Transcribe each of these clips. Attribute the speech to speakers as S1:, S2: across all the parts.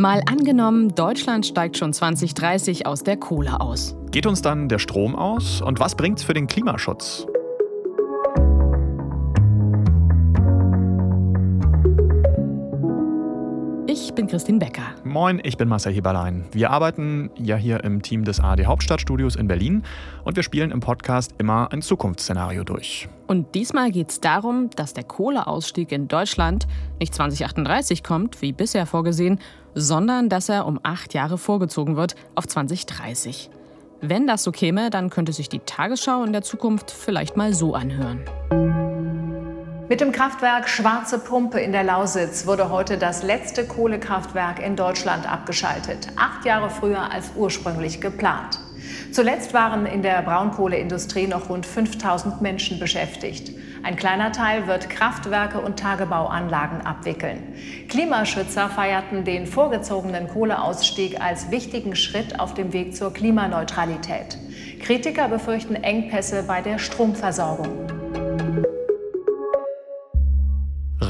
S1: Mal angenommen, Deutschland steigt schon 2030 aus der Kohle aus.
S2: Geht uns dann der Strom aus? Und was bringt's für den Klimaschutz?
S1: Christine Becker.
S2: Moin, ich bin Marcel Heberlein. Wir arbeiten ja hier im Team des ARD Hauptstadtstudios in Berlin und wir spielen im Podcast immer ein Zukunftsszenario durch.
S1: Und diesmal geht es darum, dass der Kohleausstieg in Deutschland nicht 2038 kommt, wie bisher vorgesehen, sondern dass er um acht Jahre vorgezogen wird auf 2030. Wenn das so käme, dann könnte sich die Tagesschau in der Zukunft vielleicht mal so anhören.
S3: Mit dem Kraftwerk Schwarze Pumpe in der Lausitz wurde heute das letzte Kohlekraftwerk in Deutschland abgeschaltet, acht Jahre früher als ursprünglich geplant. Zuletzt waren in der Braunkohleindustrie noch rund 5000 Menschen beschäftigt. Ein kleiner Teil wird Kraftwerke und Tagebauanlagen abwickeln. Klimaschützer feierten den vorgezogenen Kohleausstieg als wichtigen Schritt auf dem Weg zur Klimaneutralität. Kritiker befürchten Engpässe bei der Stromversorgung.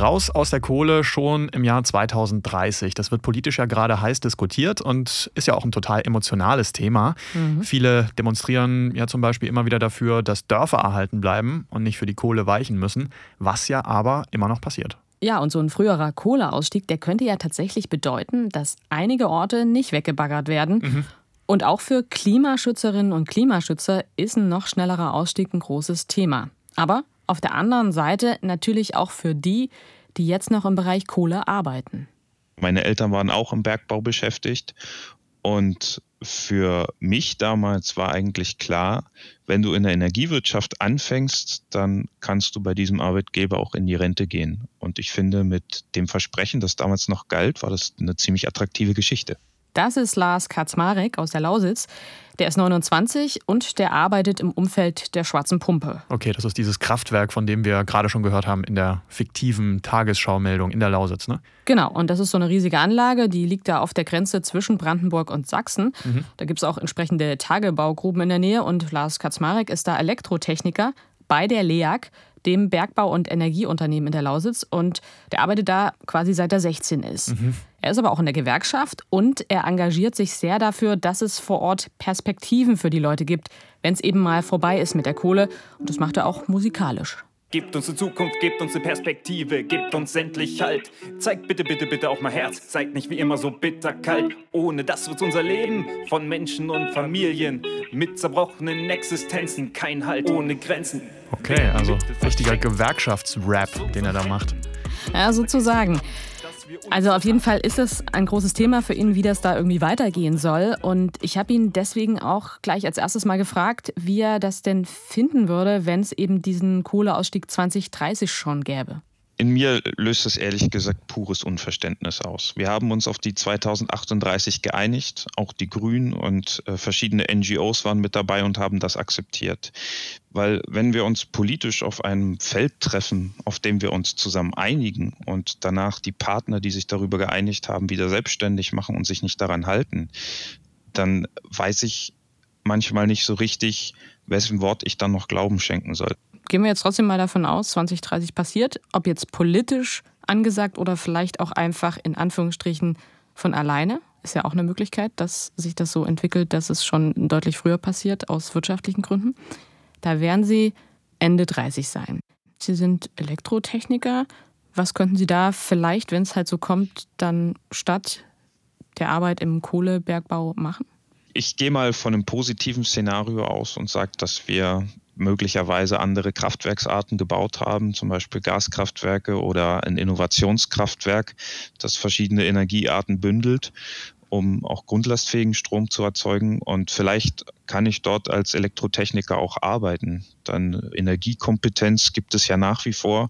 S2: Raus aus der Kohle schon im Jahr 2030. Das wird politisch ja gerade heiß diskutiert und ist ja auch ein total emotionales Thema. Mhm. Viele demonstrieren ja zum Beispiel immer wieder dafür, dass Dörfer erhalten bleiben und nicht für die Kohle weichen müssen, was ja aber immer noch passiert.
S1: Ja, und so ein früherer Kohleausstieg, der könnte ja tatsächlich bedeuten, dass einige Orte nicht weggebaggert werden. Mhm. Und auch für Klimaschützerinnen und Klimaschützer ist ein noch schnellerer Ausstieg ein großes Thema. Aber auf der anderen Seite natürlich auch für die, die jetzt noch im Bereich Kohle arbeiten.
S4: Meine Eltern waren auch im Bergbau beschäftigt und für mich damals war eigentlich klar, wenn du in der Energiewirtschaft anfängst, dann kannst du bei diesem Arbeitgeber auch in die Rente gehen. Und ich finde, mit dem Versprechen, das damals noch galt, war das eine ziemlich attraktive Geschichte.
S1: Das ist Lars Kaczmarek aus der Lausitz. Der ist 29 und der arbeitet im Umfeld der Schwarzen Pumpe.
S2: Okay, das ist dieses Kraftwerk, von dem wir gerade schon gehört haben in der fiktiven Tagesschaumeldung in der Lausitz, ne?
S1: Genau, und das ist so eine riesige Anlage, die liegt da auf der Grenze zwischen Brandenburg und Sachsen. Mhm. Da gibt es auch entsprechende Tagebaugruben in der Nähe und Lars Kaczmarek ist da Elektrotechniker bei der LEAG, dem Bergbau- und Energieunternehmen in der Lausitz. Und der arbeitet da quasi seit er 16 ist. Mhm. Er ist aber auch in der Gewerkschaft und er engagiert sich sehr dafür, dass es vor Ort Perspektiven für die Leute gibt, wenn es eben mal vorbei ist mit der Kohle. Und das macht er auch musikalisch.
S5: Gebt uns eine Zukunft, gebt uns eine Perspektive, gebt uns endlich Halt. Zeigt bitte, bitte, bitte auch mal Herz, seid nicht wie immer so bitterkalt. Ohne das wird unser Leben von Menschen und Familien mit zerbrochenen Existenzen kein Halt ohne Grenzen.
S2: Okay, also richtiger Gewerkschaftsrap, den er da macht.
S1: Ja, sozusagen. Also auf jeden Fall ist es ein großes Thema für ihn, wie das da irgendwie weitergehen soll. Und ich habe ihn deswegen auch gleich als erstes mal gefragt, wie er das denn finden würde, wenn es eben diesen Kohleausstieg 2030 schon gäbe.
S4: In mir löst es ehrlich gesagt pures Unverständnis aus. Wir haben uns auf die 2038 geeinigt, auch die Grünen und äh, verschiedene NGOs waren mit dabei und haben das akzeptiert. Weil wenn wir uns politisch auf einem Feld treffen, auf dem wir uns zusammen einigen und danach die Partner, die sich darüber geeinigt haben, wieder selbstständig machen und sich nicht daran halten, dann weiß ich manchmal nicht so richtig, wessen Wort ich dann noch Glauben schenken soll
S1: gehen wir jetzt trotzdem mal davon aus, 2030 passiert, ob jetzt politisch angesagt oder vielleicht auch einfach in Anführungsstrichen von alleine. Ist ja auch eine Möglichkeit, dass sich das so entwickelt, dass es schon deutlich früher passiert aus wirtschaftlichen Gründen. Da werden Sie Ende 30 sein. Sie sind Elektrotechniker. Was könnten Sie da vielleicht, wenn es halt so kommt, dann statt der Arbeit im Kohlebergbau machen?
S4: Ich gehe mal von einem positiven Szenario aus und sage, dass wir möglicherweise andere Kraftwerksarten gebaut haben, zum Beispiel Gaskraftwerke oder ein Innovationskraftwerk, das verschiedene Energiearten bündelt, um auch grundlastfähigen Strom zu erzeugen. Und vielleicht kann ich dort als Elektrotechniker auch arbeiten. Dann Energiekompetenz gibt es ja nach wie vor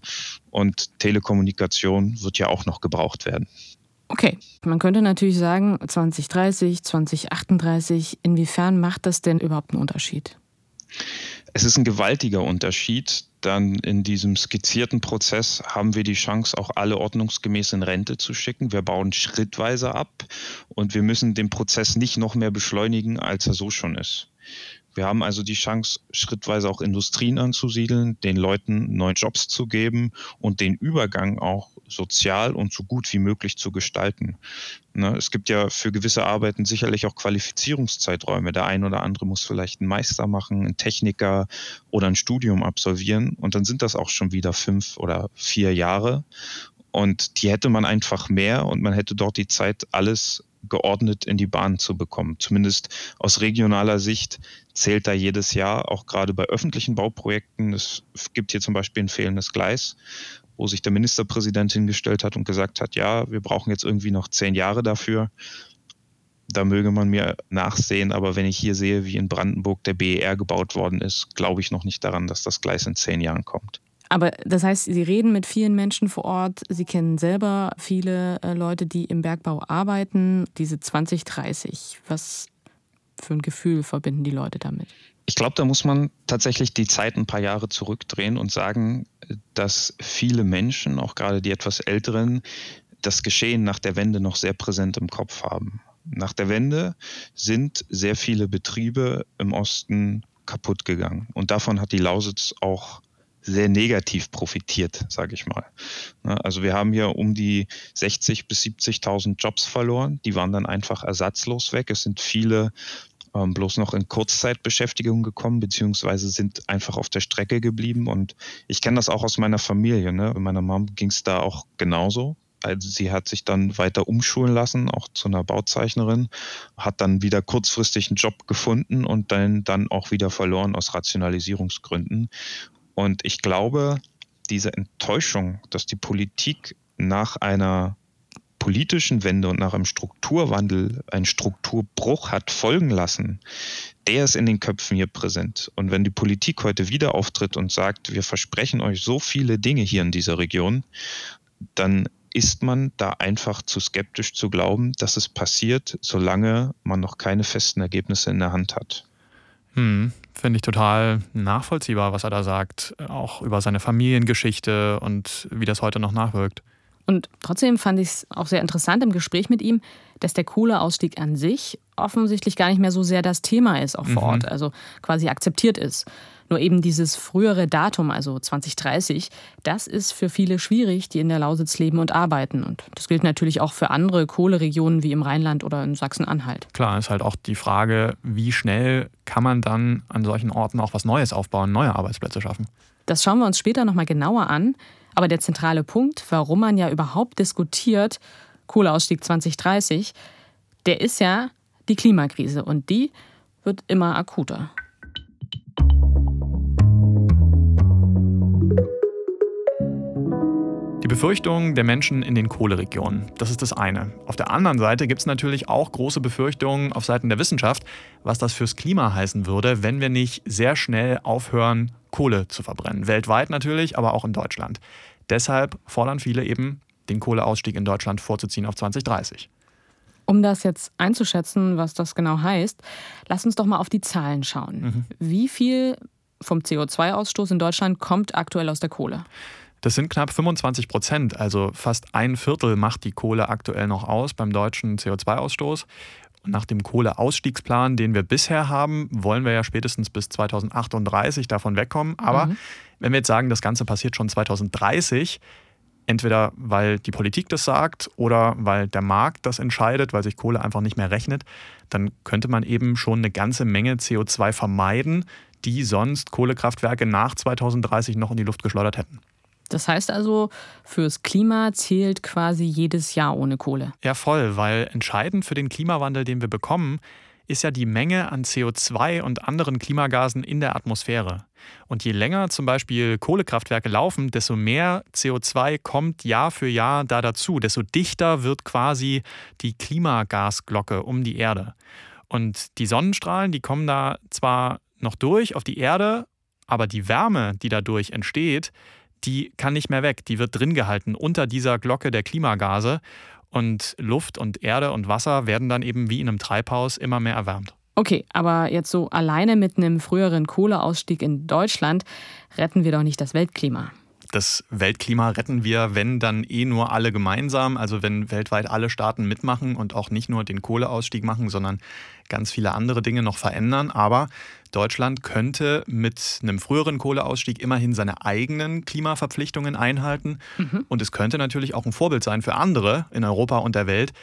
S4: und Telekommunikation wird ja auch noch gebraucht werden.
S1: Okay, man könnte natürlich sagen, 2030, 2038, inwiefern macht das denn überhaupt einen Unterschied?
S4: Es ist ein gewaltiger Unterschied. Dann in diesem skizzierten Prozess haben wir die Chance, auch alle ordnungsgemäß in Rente zu schicken. Wir bauen schrittweise ab und wir müssen den Prozess nicht noch mehr beschleunigen, als er so schon ist. Wir haben also die Chance, schrittweise auch Industrien anzusiedeln, den Leuten neue Jobs zu geben und den Übergang auch sozial und so gut wie möglich zu gestalten. Ne, es gibt ja für gewisse Arbeiten sicherlich auch Qualifizierungszeiträume. Der ein oder andere muss vielleicht einen Meister machen, einen Techniker oder ein Studium absolvieren und dann sind das auch schon wieder fünf oder vier Jahre. Und die hätte man einfach mehr und man hätte dort die Zeit, alles geordnet in die Bahn zu bekommen. Zumindest aus regionaler Sicht zählt da jedes Jahr, auch gerade bei öffentlichen Bauprojekten. Es gibt hier zum Beispiel ein fehlendes Gleis, wo sich der Ministerpräsident hingestellt hat und gesagt hat, ja, wir brauchen jetzt irgendwie noch zehn Jahre dafür. Da möge man mir nachsehen, aber wenn ich hier sehe, wie in Brandenburg der BER gebaut worden ist, glaube ich noch nicht daran, dass das Gleis in zehn Jahren kommt.
S1: Aber das heißt, Sie reden mit vielen Menschen vor Ort. Sie kennen selber viele äh, Leute, die im Bergbau arbeiten. Diese 2030, was für ein Gefühl verbinden die Leute damit?
S4: Ich glaube, da muss man tatsächlich die Zeit ein paar Jahre zurückdrehen und sagen, dass viele Menschen, auch gerade die etwas älteren, das Geschehen nach der Wende noch sehr präsent im Kopf haben. Nach der Wende sind sehr viele Betriebe im Osten kaputt gegangen. Und davon hat die Lausitz auch sehr negativ profitiert, sage ich mal. Ne, also wir haben hier um die 60 bis 70.000 Jobs verloren. Die waren dann einfach ersatzlos weg. Es sind viele ähm, bloß noch in Kurzzeitbeschäftigung gekommen, beziehungsweise sind einfach auf der Strecke geblieben. Und ich kenne das auch aus meiner Familie. Ne? Meiner Mom ging es da auch genauso. Also sie hat sich dann weiter umschulen lassen, auch zu einer Bauzeichnerin, hat dann wieder kurzfristig einen Job gefunden und dann, dann auch wieder verloren aus Rationalisierungsgründen. Und ich glaube, diese Enttäuschung, dass die Politik nach einer politischen Wende und nach einem Strukturwandel einen Strukturbruch hat folgen lassen, der ist in den Köpfen hier präsent. Und wenn die Politik heute wieder auftritt und sagt, wir versprechen euch so viele Dinge hier in dieser Region, dann ist man da einfach zu skeptisch zu glauben, dass es passiert, solange man noch keine festen Ergebnisse in der Hand hat.
S2: Hm, Finde ich total nachvollziehbar, was er da sagt, auch über seine Familiengeschichte und wie das heute noch nachwirkt.
S1: Und trotzdem fand ich es auch sehr interessant im Gespräch mit ihm, dass der Kohleausstieg an sich offensichtlich gar nicht mehr so sehr das Thema ist, auch vor mhm. Ort, also quasi akzeptiert ist. Nur eben dieses frühere Datum, also 2030, das ist für viele schwierig, die in der Lausitz leben und arbeiten. Und das gilt natürlich auch für andere Kohleregionen wie im Rheinland oder in Sachsen-Anhalt.
S2: Klar, ist halt auch die Frage, wie schnell kann man dann an solchen Orten auch was Neues aufbauen, neue Arbeitsplätze schaffen.
S1: Das schauen wir uns später nochmal genauer an. Aber der zentrale Punkt, warum man ja überhaupt diskutiert, Kohleausstieg 2030, der ist ja die Klimakrise. Und die wird immer akuter.
S2: Befürchtungen der Menschen in den Kohleregionen. Das ist das eine. Auf der anderen Seite gibt es natürlich auch große Befürchtungen auf Seiten der Wissenschaft, was das fürs Klima heißen würde, wenn wir nicht sehr schnell aufhören, Kohle zu verbrennen. Weltweit natürlich, aber auch in Deutschland. Deshalb fordern viele eben, den Kohleausstieg in Deutschland vorzuziehen auf 2030.
S1: Um das jetzt einzuschätzen, was das genau heißt, lass uns doch mal auf die Zahlen schauen. Mhm. Wie viel vom CO2-Ausstoß in Deutschland kommt aktuell aus der Kohle?
S2: Das sind knapp 25 Prozent, also fast ein Viertel macht die Kohle aktuell noch aus beim deutschen CO2-Ausstoß. Nach dem Kohleausstiegsplan, den wir bisher haben, wollen wir ja spätestens bis 2038 davon wegkommen. Aber mhm. wenn wir jetzt sagen, das Ganze passiert schon 2030, entweder weil die Politik das sagt oder weil der Markt das entscheidet, weil sich Kohle einfach nicht mehr rechnet, dann könnte man eben schon eine ganze Menge CO2 vermeiden, die sonst Kohlekraftwerke nach 2030 noch in die Luft geschleudert hätten.
S1: Das heißt also, fürs Klima zählt quasi jedes Jahr ohne Kohle.
S2: Ja, voll, weil entscheidend für den Klimawandel, den wir bekommen, ist ja die Menge an CO2 und anderen Klimagasen in der Atmosphäre. Und je länger zum Beispiel Kohlekraftwerke laufen, desto mehr CO2 kommt Jahr für Jahr da dazu, desto dichter wird quasi die Klimagasglocke um die Erde. Und die Sonnenstrahlen, die kommen da zwar noch durch auf die Erde, aber die Wärme, die dadurch entsteht, die kann nicht mehr weg. Die wird drin gehalten unter dieser Glocke der Klimagase. Und Luft und Erde und Wasser werden dann eben wie in einem Treibhaus immer mehr erwärmt.
S1: Okay, aber jetzt so alleine mit einem früheren Kohleausstieg in Deutschland retten wir doch nicht das Weltklima.
S2: Das Weltklima retten wir, wenn dann eh nur alle gemeinsam, also wenn weltweit alle Staaten mitmachen und auch nicht nur den Kohleausstieg machen, sondern ganz viele andere Dinge noch verändern. Aber Deutschland könnte mit einem früheren Kohleausstieg immerhin seine eigenen Klimaverpflichtungen einhalten. Mhm. Und es könnte natürlich auch ein Vorbild sein für andere in Europa und der Welt,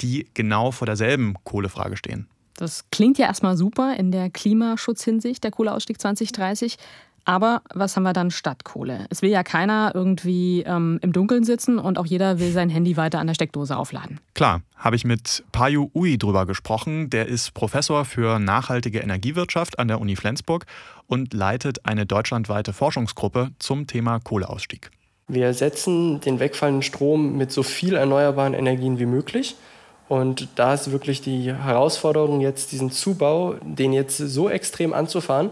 S2: die genau vor derselben Kohlefrage stehen.
S1: Das klingt ja erstmal super in der Klimaschutzhinsicht, der Kohleausstieg 2030. Aber was haben wir dann statt Kohle? Es will ja keiner irgendwie ähm, im Dunkeln sitzen und auch jeder will sein Handy weiter an der Steckdose aufladen.
S2: Klar, habe ich mit Payu Ui drüber gesprochen. Der ist Professor für nachhaltige Energiewirtschaft an der Uni Flensburg und leitet eine deutschlandweite Forschungsgruppe zum Thema Kohleausstieg.
S6: Wir ersetzen den wegfallenden Strom mit so viel erneuerbaren Energien wie möglich. Und da ist wirklich die Herausforderung, jetzt diesen Zubau, den jetzt so extrem anzufahren,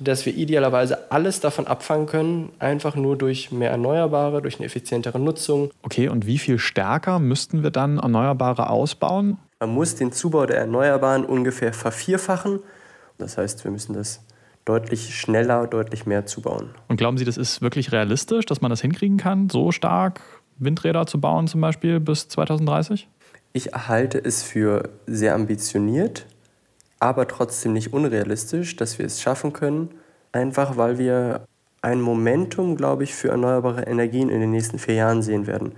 S6: dass wir idealerweise alles davon abfangen können, einfach nur durch mehr Erneuerbare, durch eine effizientere Nutzung.
S2: Okay, und wie viel stärker müssten wir dann Erneuerbare ausbauen?
S6: Man muss den Zubau der Erneuerbaren ungefähr vervierfachen. Das heißt, wir müssen das deutlich schneller, deutlich mehr zubauen.
S2: Und glauben Sie, das ist wirklich realistisch, dass man das hinkriegen kann, so stark Windräder zu bauen zum Beispiel bis 2030?
S6: Ich halte es für sehr ambitioniert aber trotzdem nicht unrealistisch, dass wir es schaffen können, einfach weil wir ein Momentum, glaube ich, für erneuerbare Energien in den nächsten vier Jahren sehen werden.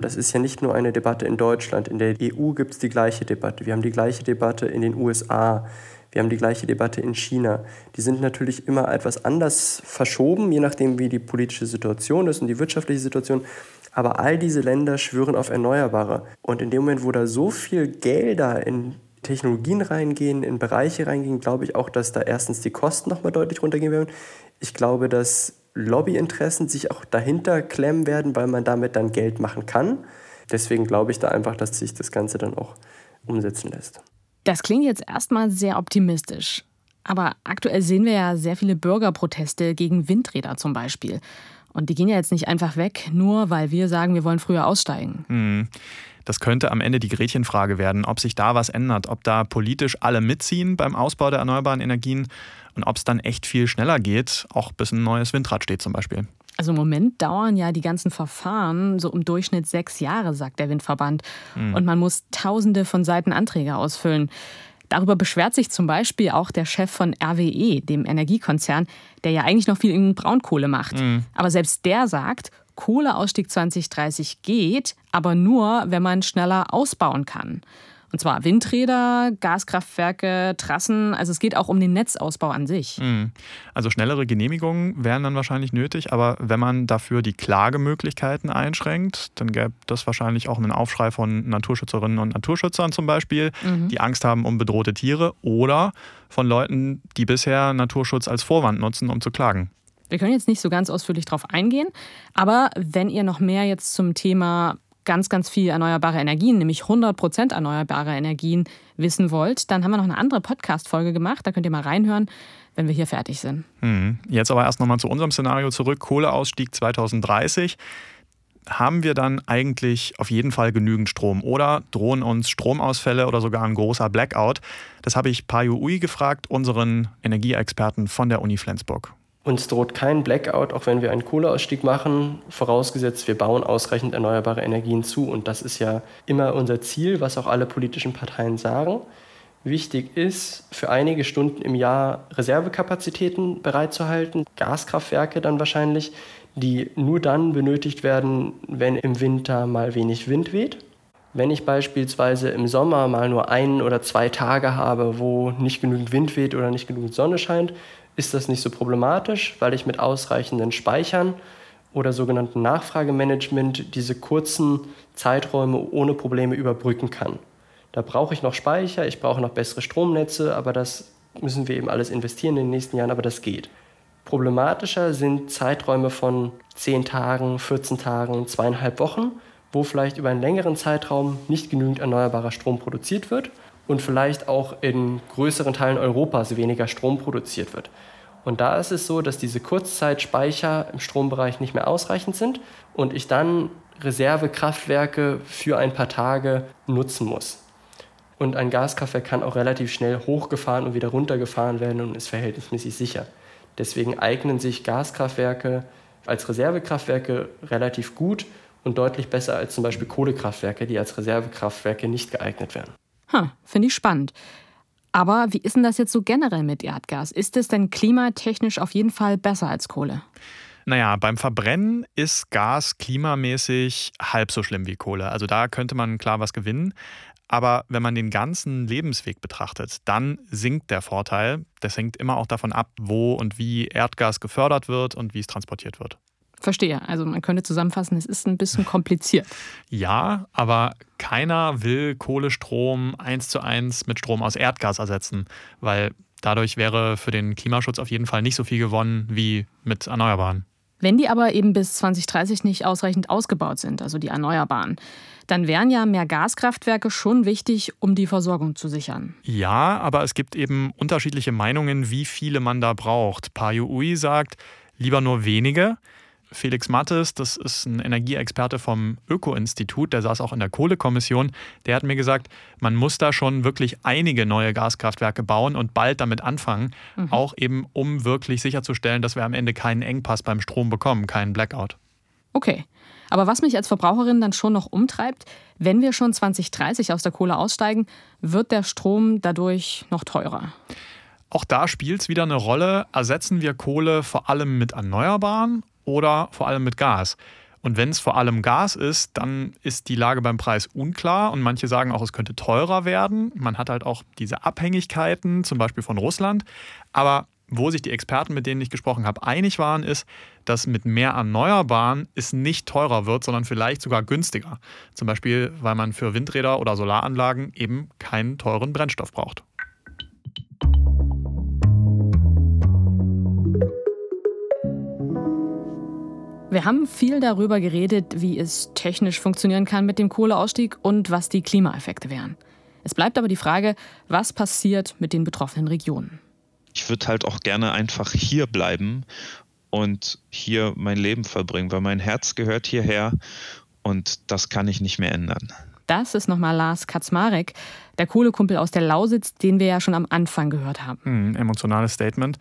S6: Das ist ja nicht nur eine Debatte in Deutschland. In der EU gibt es die gleiche Debatte. Wir haben die gleiche Debatte in den USA. Wir haben die gleiche Debatte in China. Die sind natürlich immer etwas anders verschoben, je nachdem, wie die politische Situation ist und die wirtschaftliche Situation. Aber all diese Länder schwören auf Erneuerbare. Und in dem Moment, wo da so viel Gelder in Technologien reingehen, in Bereiche reingehen, glaube ich auch, dass da erstens die Kosten nochmal deutlich runtergehen werden. Ich glaube, dass Lobbyinteressen sich auch dahinter klemmen werden, weil man damit dann Geld machen kann. Deswegen glaube ich da einfach, dass sich das Ganze dann auch umsetzen lässt.
S1: Das klingt jetzt erstmal sehr optimistisch. Aber aktuell sehen wir ja sehr viele Bürgerproteste gegen Windräder zum Beispiel. Und die gehen ja jetzt nicht einfach weg, nur weil wir sagen, wir wollen früher aussteigen.
S2: Hm. Das könnte am Ende die Gretchenfrage werden, ob sich da was ändert, ob da politisch alle mitziehen beim Ausbau der erneuerbaren Energien und ob es dann echt viel schneller geht, auch bis ein neues Windrad steht zum Beispiel.
S1: Also im Moment dauern ja die ganzen Verfahren so im Durchschnitt sechs Jahre, sagt der Windverband. Mhm. Und man muss tausende von Seiten Anträge ausfüllen. Darüber beschwert sich zum Beispiel auch der Chef von RWE, dem Energiekonzern, der ja eigentlich noch viel in Braunkohle macht. Mhm. Aber selbst der sagt, Kohleausstieg 2030 geht, aber nur, wenn man schneller ausbauen kann. Und zwar Windräder, Gaskraftwerke, Trassen. Also es geht auch um den Netzausbau an sich.
S2: Mhm. Also schnellere Genehmigungen wären dann wahrscheinlich nötig, aber wenn man dafür die Klagemöglichkeiten einschränkt, dann gäbe das wahrscheinlich auch einen Aufschrei von Naturschützerinnen und Naturschützern zum Beispiel, mhm. die Angst haben um bedrohte Tiere oder von Leuten, die bisher Naturschutz als Vorwand nutzen, um zu klagen.
S1: Wir können jetzt nicht so ganz ausführlich darauf eingehen, aber wenn ihr noch mehr jetzt zum Thema ganz, ganz viel erneuerbare Energien, nämlich 100 Prozent erneuerbare Energien wissen wollt, dann haben wir noch eine andere Podcast-Folge gemacht. Da könnt ihr mal reinhören, wenn wir hier fertig sind.
S2: Hm. Jetzt aber erst nochmal zu unserem Szenario zurück. Kohleausstieg 2030. Haben wir dann eigentlich auf jeden Fall genügend Strom oder drohen uns Stromausfälle oder sogar ein großer Blackout? Das habe ich Payu Ui gefragt, unseren Energieexperten von der Uni Flensburg.
S6: Uns droht kein Blackout, auch wenn wir einen Kohleausstieg machen, vorausgesetzt wir bauen ausreichend erneuerbare Energien zu. Und das ist ja immer unser Ziel, was auch alle politischen Parteien sagen. Wichtig ist, für einige Stunden im Jahr Reservekapazitäten bereitzuhalten, Gaskraftwerke dann wahrscheinlich, die nur dann benötigt werden, wenn im Winter mal wenig Wind weht. Wenn ich beispielsweise im Sommer mal nur ein oder zwei Tage habe, wo nicht genügend Wind weht oder nicht genügend Sonne scheint, ist das nicht so problematisch, weil ich mit ausreichenden Speichern oder sogenannten Nachfragemanagement diese kurzen Zeiträume ohne Probleme überbrücken kann. Da brauche ich noch Speicher, ich brauche noch bessere Stromnetze, aber das müssen wir eben alles investieren in den nächsten Jahren, aber das geht. Problematischer sind Zeiträume von 10 Tagen, 14 Tagen, zweieinhalb Wochen, wo vielleicht über einen längeren Zeitraum nicht genügend erneuerbarer Strom produziert wird und vielleicht auch in größeren Teilen Europas weniger Strom produziert wird. Und da ist es so, dass diese Kurzzeitspeicher im Strombereich nicht mehr ausreichend sind und ich dann Reservekraftwerke für ein paar Tage nutzen muss. Und ein Gaskraftwerk kann auch relativ schnell hochgefahren und wieder runtergefahren werden und ist verhältnismäßig sicher. Deswegen eignen sich Gaskraftwerke als Reservekraftwerke relativ gut und deutlich besser als zum Beispiel Kohlekraftwerke, die als Reservekraftwerke nicht geeignet wären.
S1: Hm, Finde ich spannend. Aber wie ist denn das jetzt so generell mit Erdgas? Ist es denn klimatechnisch auf jeden Fall besser als Kohle?
S2: Naja, beim Verbrennen ist Gas klimamäßig halb so schlimm wie Kohle. Also da könnte man klar was gewinnen. Aber wenn man den ganzen Lebensweg betrachtet, dann sinkt der Vorteil. Das hängt immer auch davon ab, wo und wie Erdgas gefördert wird und wie es transportiert wird.
S1: Verstehe. Also man könnte zusammenfassen, es ist ein bisschen kompliziert.
S2: ja, aber keiner will Kohlestrom eins zu eins mit Strom aus Erdgas ersetzen, weil dadurch wäre für den Klimaschutz auf jeden Fall nicht so viel gewonnen wie mit Erneuerbaren.
S1: Wenn die aber eben bis 2030 nicht ausreichend ausgebaut sind, also die Erneuerbaren, dann wären ja mehr Gaskraftwerke schon wichtig, um die Versorgung zu sichern.
S2: Ja, aber es gibt eben unterschiedliche Meinungen, wie viele man da braucht. Payu Ui sagt, lieber nur wenige. Felix Mattes, das ist ein Energieexperte vom Öko-Institut, der saß auch in der Kohlekommission, der hat mir gesagt, man muss da schon wirklich einige neue Gaskraftwerke bauen und bald damit anfangen, mhm. auch eben um wirklich sicherzustellen, dass wir am Ende keinen Engpass beim Strom bekommen, keinen Blackout.
S1: Okay. Aber was mich als Verbraucherin dann schon noch umtreibt, wenn wir schon 2030 aus der Kohle aussteigen, wird der Strom dadurch noch teurer.
S2: Auch da spielt es wieder eine Rolle. Ersetzen wir Kohle vor allem mit Erneuerbaren oder vor allem mit Gas. Und wenn es vor allem Gas ist, dann ist die Lage beim Preis unklar und manche sagen auch, es könnte teurer werden. Man hat halt auch diese Abhängigkeiten, zum Beispiel von Russland. Aber wo sich die Experten, mit denen ich gesprochen habe, einig waren, ist, dass mit mehr Erneuerbaren es nicht teurer wird, sondern vielleicht sogar günstiger. Zum Beispiel, weil man für Windräder oder Solaranlagen eben keinen teuren Brennstoff braucht.
S1: Wir haben viel darüber geredet, wie es technisch funktionieren kann mit dem Kohleausstieg und was die Klimaeffekte wären. Es bleibt aber die Frage, was passiert mit den betroffenen Regionen.
S4: Ich würde halt auch gerne einfach hier bleiben und hier mein Leben verbringen, weil mein Herz gehört hierher und das kann ich nicht mehr ändern.
S1: Das ist nochmal Lars Kaczmarek, der Kohlekumpel aus der Lausitz, den wir ja schon am Anfang gehört haben.
S2: Hm, emotionales Statement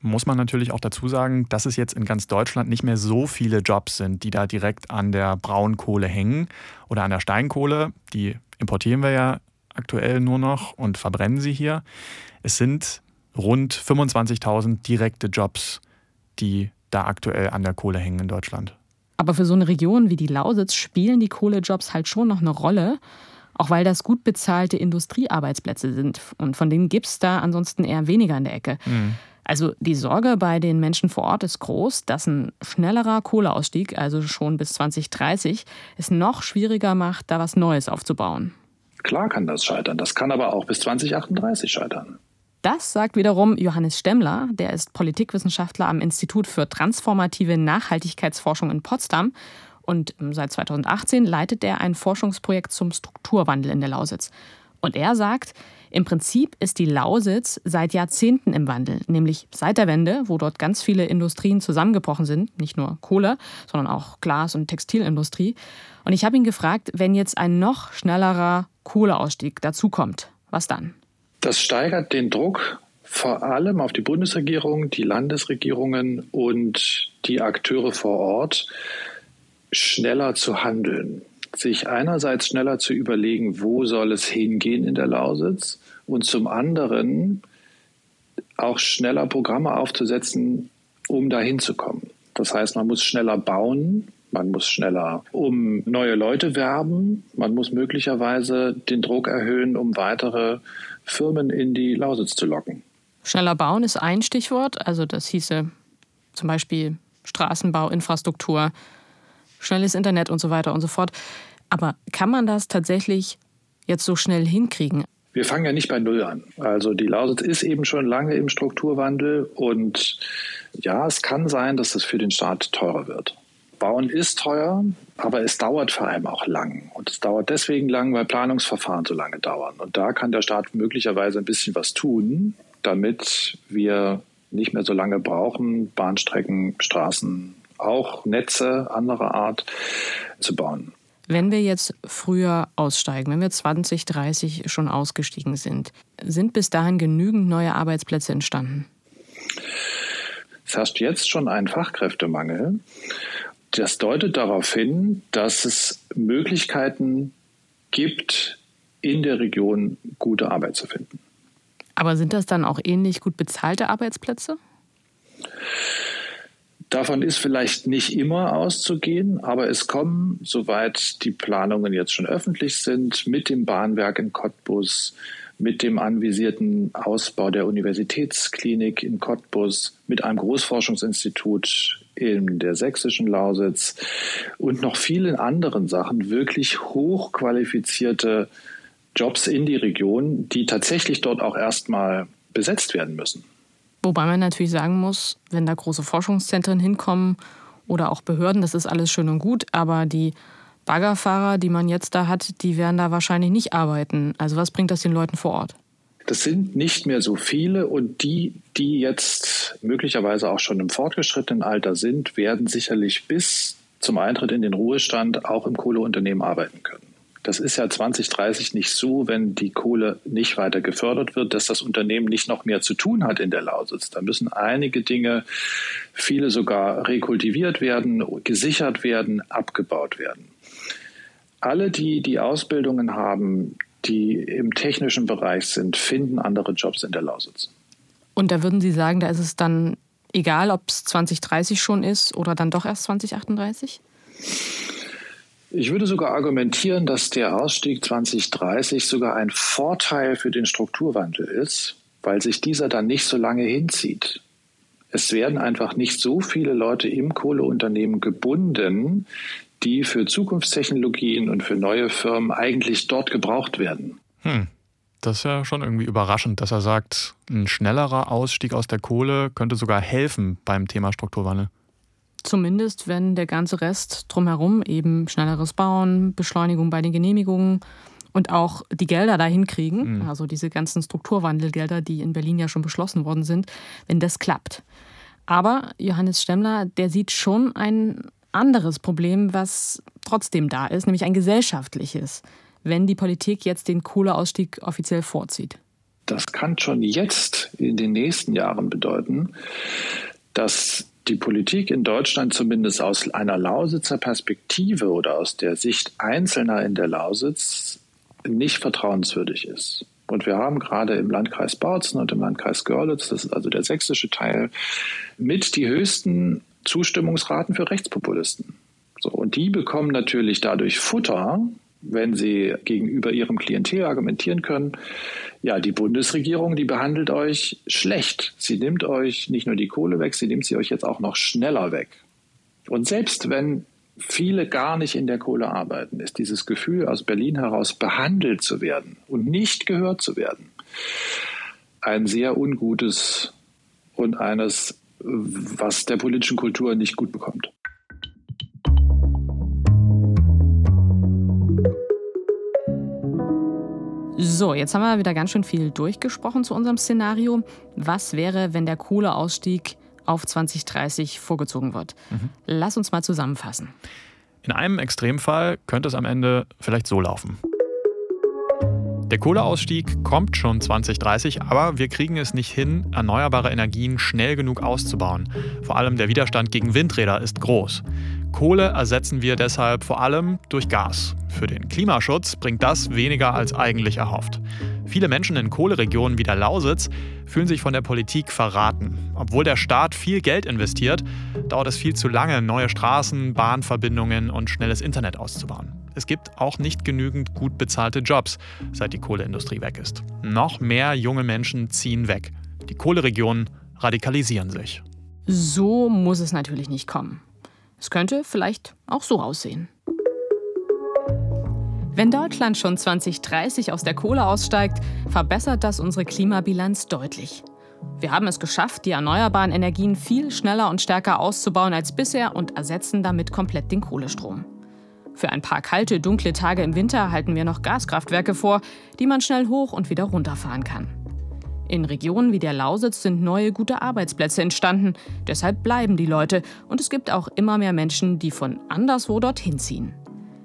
S2: muss man natürlich auch dazu sagen, dass es jetzt in ganz Deutschland nicht mehr so viele Jobs sind, die da direkt an der Braunkohle hängen oder an der Steinkohle. Die importieren wir ja aktuell nur noch und verbrennen sie hier. Es sind rund 25.000 direkte Jobs, die da aktuell an der Kohle hängen in Deutschland.
S1: Aber für so eine Region wie die Lausitz spielen die Kohlejobs halt schon noch eine Rolle, auch weil das gut bezahlte Industriearbeitsplätze sind. Und von denen gibt es da ansonsten eher weniger in der Ecke. Mhm. Also die Sorge bei den Menschen vor Ort ist groß, dass ein schnellerer Kohleausstieg, also schon bis 2030, es noch schwieriger macht, da was Neues aufzubauen.
S7: Klar kann das scheitern, das kann aber auch bis 2038 scheitern.
S1: Das sagt wiederum Johannes Stemmler, der ist Politikwissenschaftler am Institut für transformative Nachhaltigkeitsforschung in Potsdam und seit 2018 leitet er ein Forschungsprojekt zum Strukturwandel in der Lausitz. Und er sagt, im Prinzip ist die Lausitz seit Jahrzehnten im Wandel, nämlich seit der Wende, wo dort ganz viele Industrien zusammengebrochen sind, nicht nur Kohle, sondern auch Glas- und Textilindustrie. Und ich habe ihn gefragt, wenn jetzt ein noch schnellerer Kohleausstieg dazukommt, was dann?
S7: Das steigert den Druck vor allem auf die Bundesregierung, die Landesregierungen und die Akteure vor Ort, schneller zu handeln sich einerseits schneller zu überlegen, wo soll es hingehen in der Lausitz und zum anderen auch schneller Programme aufzusetzen, um dahin zu kommen. Das heißt, man muss schneller bauen, man muss schneller um neue Leute werben, man muss möglicherweise den Druck erhöhen, um weitere Firmen in die Lausitz zu locken.
S1: Schneller bauen ist ein Stichwort, also das hieße zum Beispiel Straßenbau, Infrastruktur, schnelles Internet und so weiter und so fort. Aber kann man das tatsächlich jetzt so schnell hinkriegen?
S7: Wir fangen ja nicht bei Null an. Also die Lausitz ist eben schon lange im Strukturwandel und ja, es kann sein, dass es für den Staat teurer wird. Bauen ist teuer, aber es dauert vor allem auch lang. Und es dauert deswegen lang, weil Planungsverfahren so lange dauern. Und da kann der Staat möglicherweise ein bisschen was tun, damit wir nicht mehr so lange brauchen, Bahnstrecken, Straßen, auch Netze anderer Art zu bauen.
S1: Wenn wir jetzt früher aussteigen, wenn wir 2030 schon ausgestiegen sind, sind bis dahin genügend neue Arbeitsplätze entstanden?
S7: Es herrscht jetzt schon ein Fachkräftemangel. Das deutet darauf hin, dass es Möglichkeiten gibt, in der Region gute Arbeit zu finden.
S1: Aber sind das dann auch ähnlich gut bezahlte Arbeitsplätze?
S7: Davon ist vielleicht nicht immer auszugehen, aber es kommen, soweit die Planungen jetzt schon öffentlich sind, mit dem Bahnwerk in Cottbus, mit dem anvisierten Ausbau der Universitätsklinik in Cottbus, mit einem Großforschungsinstitut in der sächsischen Lausitz und noch vielen anderen Sachen wirklich hochqualifizierte Jobs in die Region, die tatsächlich dort auch erstmal besetzt werden müssen.
S1: Wobei man natürlich sagen muss, wenn da große Forschungszentren hinkommen oder auch Behörden, das ist alles schön und gut, aber die Baggerfahrer, die man jetzt da hat, die werden da wahrscheinlich nicht arbeiten. Also was bringt das den Leuten vor Ort?
S7: Das sind nicht mehr so viele und die, die jetzt möglicherweise auch schon im fortgeschrittenen Alter sind, werden sicherlich bis zum Eintritt in den Ruhestand auch im Kohleunternehmen arbeiten können. Das ist ja 2030 nicht so, wenn die Kohle nicht weiter gefördert wird, dass das Unternehmen nicht noch mehr zu tun hat in der Lausitz. Da müssen einige Dinge, viele sogar rekultiviert werden, gesichert werden, abgebaut werden. Alle, die die Ausbildungen haben, die im technischen Bereich sind, finden andere Jobs in der Lausitz.
S1: Und da würden Sie sagen, da ist es dann egal, ob es 2030 schon ist oder dann doch erst 2038?
S7: Ich würde sogar argumentieren, dass der Ausstieg 2030 sogar ein Vorteil für den Strukturwandel ist, weil sich dieser dann nicht so lange hinzieht. Es werden einfach nicht so viele Leute im Kohleunternehmen gebunden, die für Zukunftstechnologien und für neue Firmen eigentlich dort gebraucht werden.
S2: Hm. Das ist ja schon irgendwie überraschend, dass er sagt, ein schnellerer Ausstieg aus der Kohle könnte sogar helfen beim Thema Strukturwandel.
S1: Zumindest, wenn der ganze Rest drumherum eben schnelleres Bauen, Beschleunigung bei den Genehmigungen und auch die Gelder dahin kriegen, mhm. also diese ganzen Strukturwandelgelder, die in Berlin ja schon beschlossen worden sind, wenn das klappt. Aber Johannes Stemmler, der sieht schon ein anderes Problem, was trotzdem da ist, nämlich ein gesellschaftliches, wenn die Politik jetzt den Kohleausstieg offiziell vorzieht.
S7: Das kann schon jetzt in den nächsten Jahren bedeuten, dass die Politik in Deutschland zumindest aus einer Lausitzer Perspektive oder aus der Sicht Einzelner in der Lausitz nicht vertrauenswürdig ist. Und wir haben gerade im Landkreis Bautzen und im Landkreis Görlitz, das ist also der sächsische Teil, mit die höchsten Zustimmungsraten für Rechtspopulisten. So, und die bekommen natürlich dadurch Futter, wenn sie gegenüber ihrem Klientel argumentieren können, ja, die Bundesregierung, die behandelt euch schlecht. Sie nimmt euch nicht nur die Kohle weg, sie nimmt sie euch jetzt auch noch schneller weg. Und selbst wenn viele gar nicht in der Kohle arbeiten, ist dieses Gefühl aus Berlin heraus behandelt zu werden und nicht gehört zu werden ein sehr ungutes und eines, was der politischen Kultur nicht gut bekommt.
S1: So, jetzt haben wir wieder ganz schön viel durchgesprochen zu unserem Szenario. Was wäre, wenn der Kohleausstieg auf 2030 vorgezogen wird? Mhm. Lass uns mal zusammenfassen.
S2: In einem Extremfall könnte es am Ende vielleicht so laufen. Der Kohleausstieg kommt schon 2030, aber wir kriegen es nicht hin, erneuerbare Energien schnell genug auszubauen. Vor allem der Widerstand gegen Windräder ist groß. Kohle ersetzen wir deshalb vor allem durch Gas. Für den Klimaschutz bringt das weniger als eigentlich erhofft. Viele Menschen in Kohleregionen wie der Lausitz fühlen sich von der Politik verraten. Obwohl der Staat viel Geld investiert, dauert es viel zu lange, neue Straßen, Bahnverbindungen und schnelles Internet auszubauen. Es gibt auch nicht genügend gut bezahlte Jobs, seit die Kohleindustrie weg ist. Noch mehr junge Menschen ziehen weg. Die Kohleregionen radikalisieren sich.
S1: So muss es natürlich nicht kommen. Es könnte vielleicht auch so aussehen. Wenn Deutschland schon 2030 aus der Kohle aussteigt, verbessert das unsere Klimabilanz deutlich. Wir haben es geschafft, die erneuerbaren Energien viel schneller und stärker auszubauen als bisher und ersetzen damit komplett den Kohlestrom. Für ein paar kalte, dunkle Tage im Winter halten wir noch Gaskraftwerke vor, die man schnell hoch und wieder runterfahren kann. In Regionen wie der Lausitz sind neue gute Arbeitsplätze entstanden. Deshalb bleiben die Leute und es gibt auch immer mehr Menschen, die von anderswo dorthin ziehen.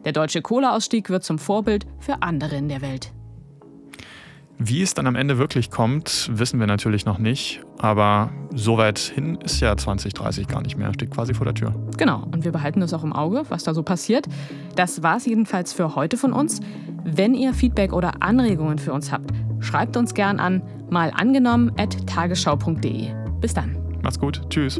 S1: Der deutsche Kohleausstieg wird zum Vorbild für andere in der Welt.
S2: Wie es dann am Ende wirklich kommt, wissen wir natürlich noch nicht. Aber so weit hin ist ja 2030 gar nicht mehr, steht quasi vor der Tür.
S1: Genau, und wir behalten das auch im Auge, was da so passiert. Das war es jedenfalls für heute von uns. Wenn ihr Feedback oder Anregungen für uns habt, schreibt uns gern an mal angenommen at tagesschau.de. Bis dann.
S2: Macht's gut. Tschüss.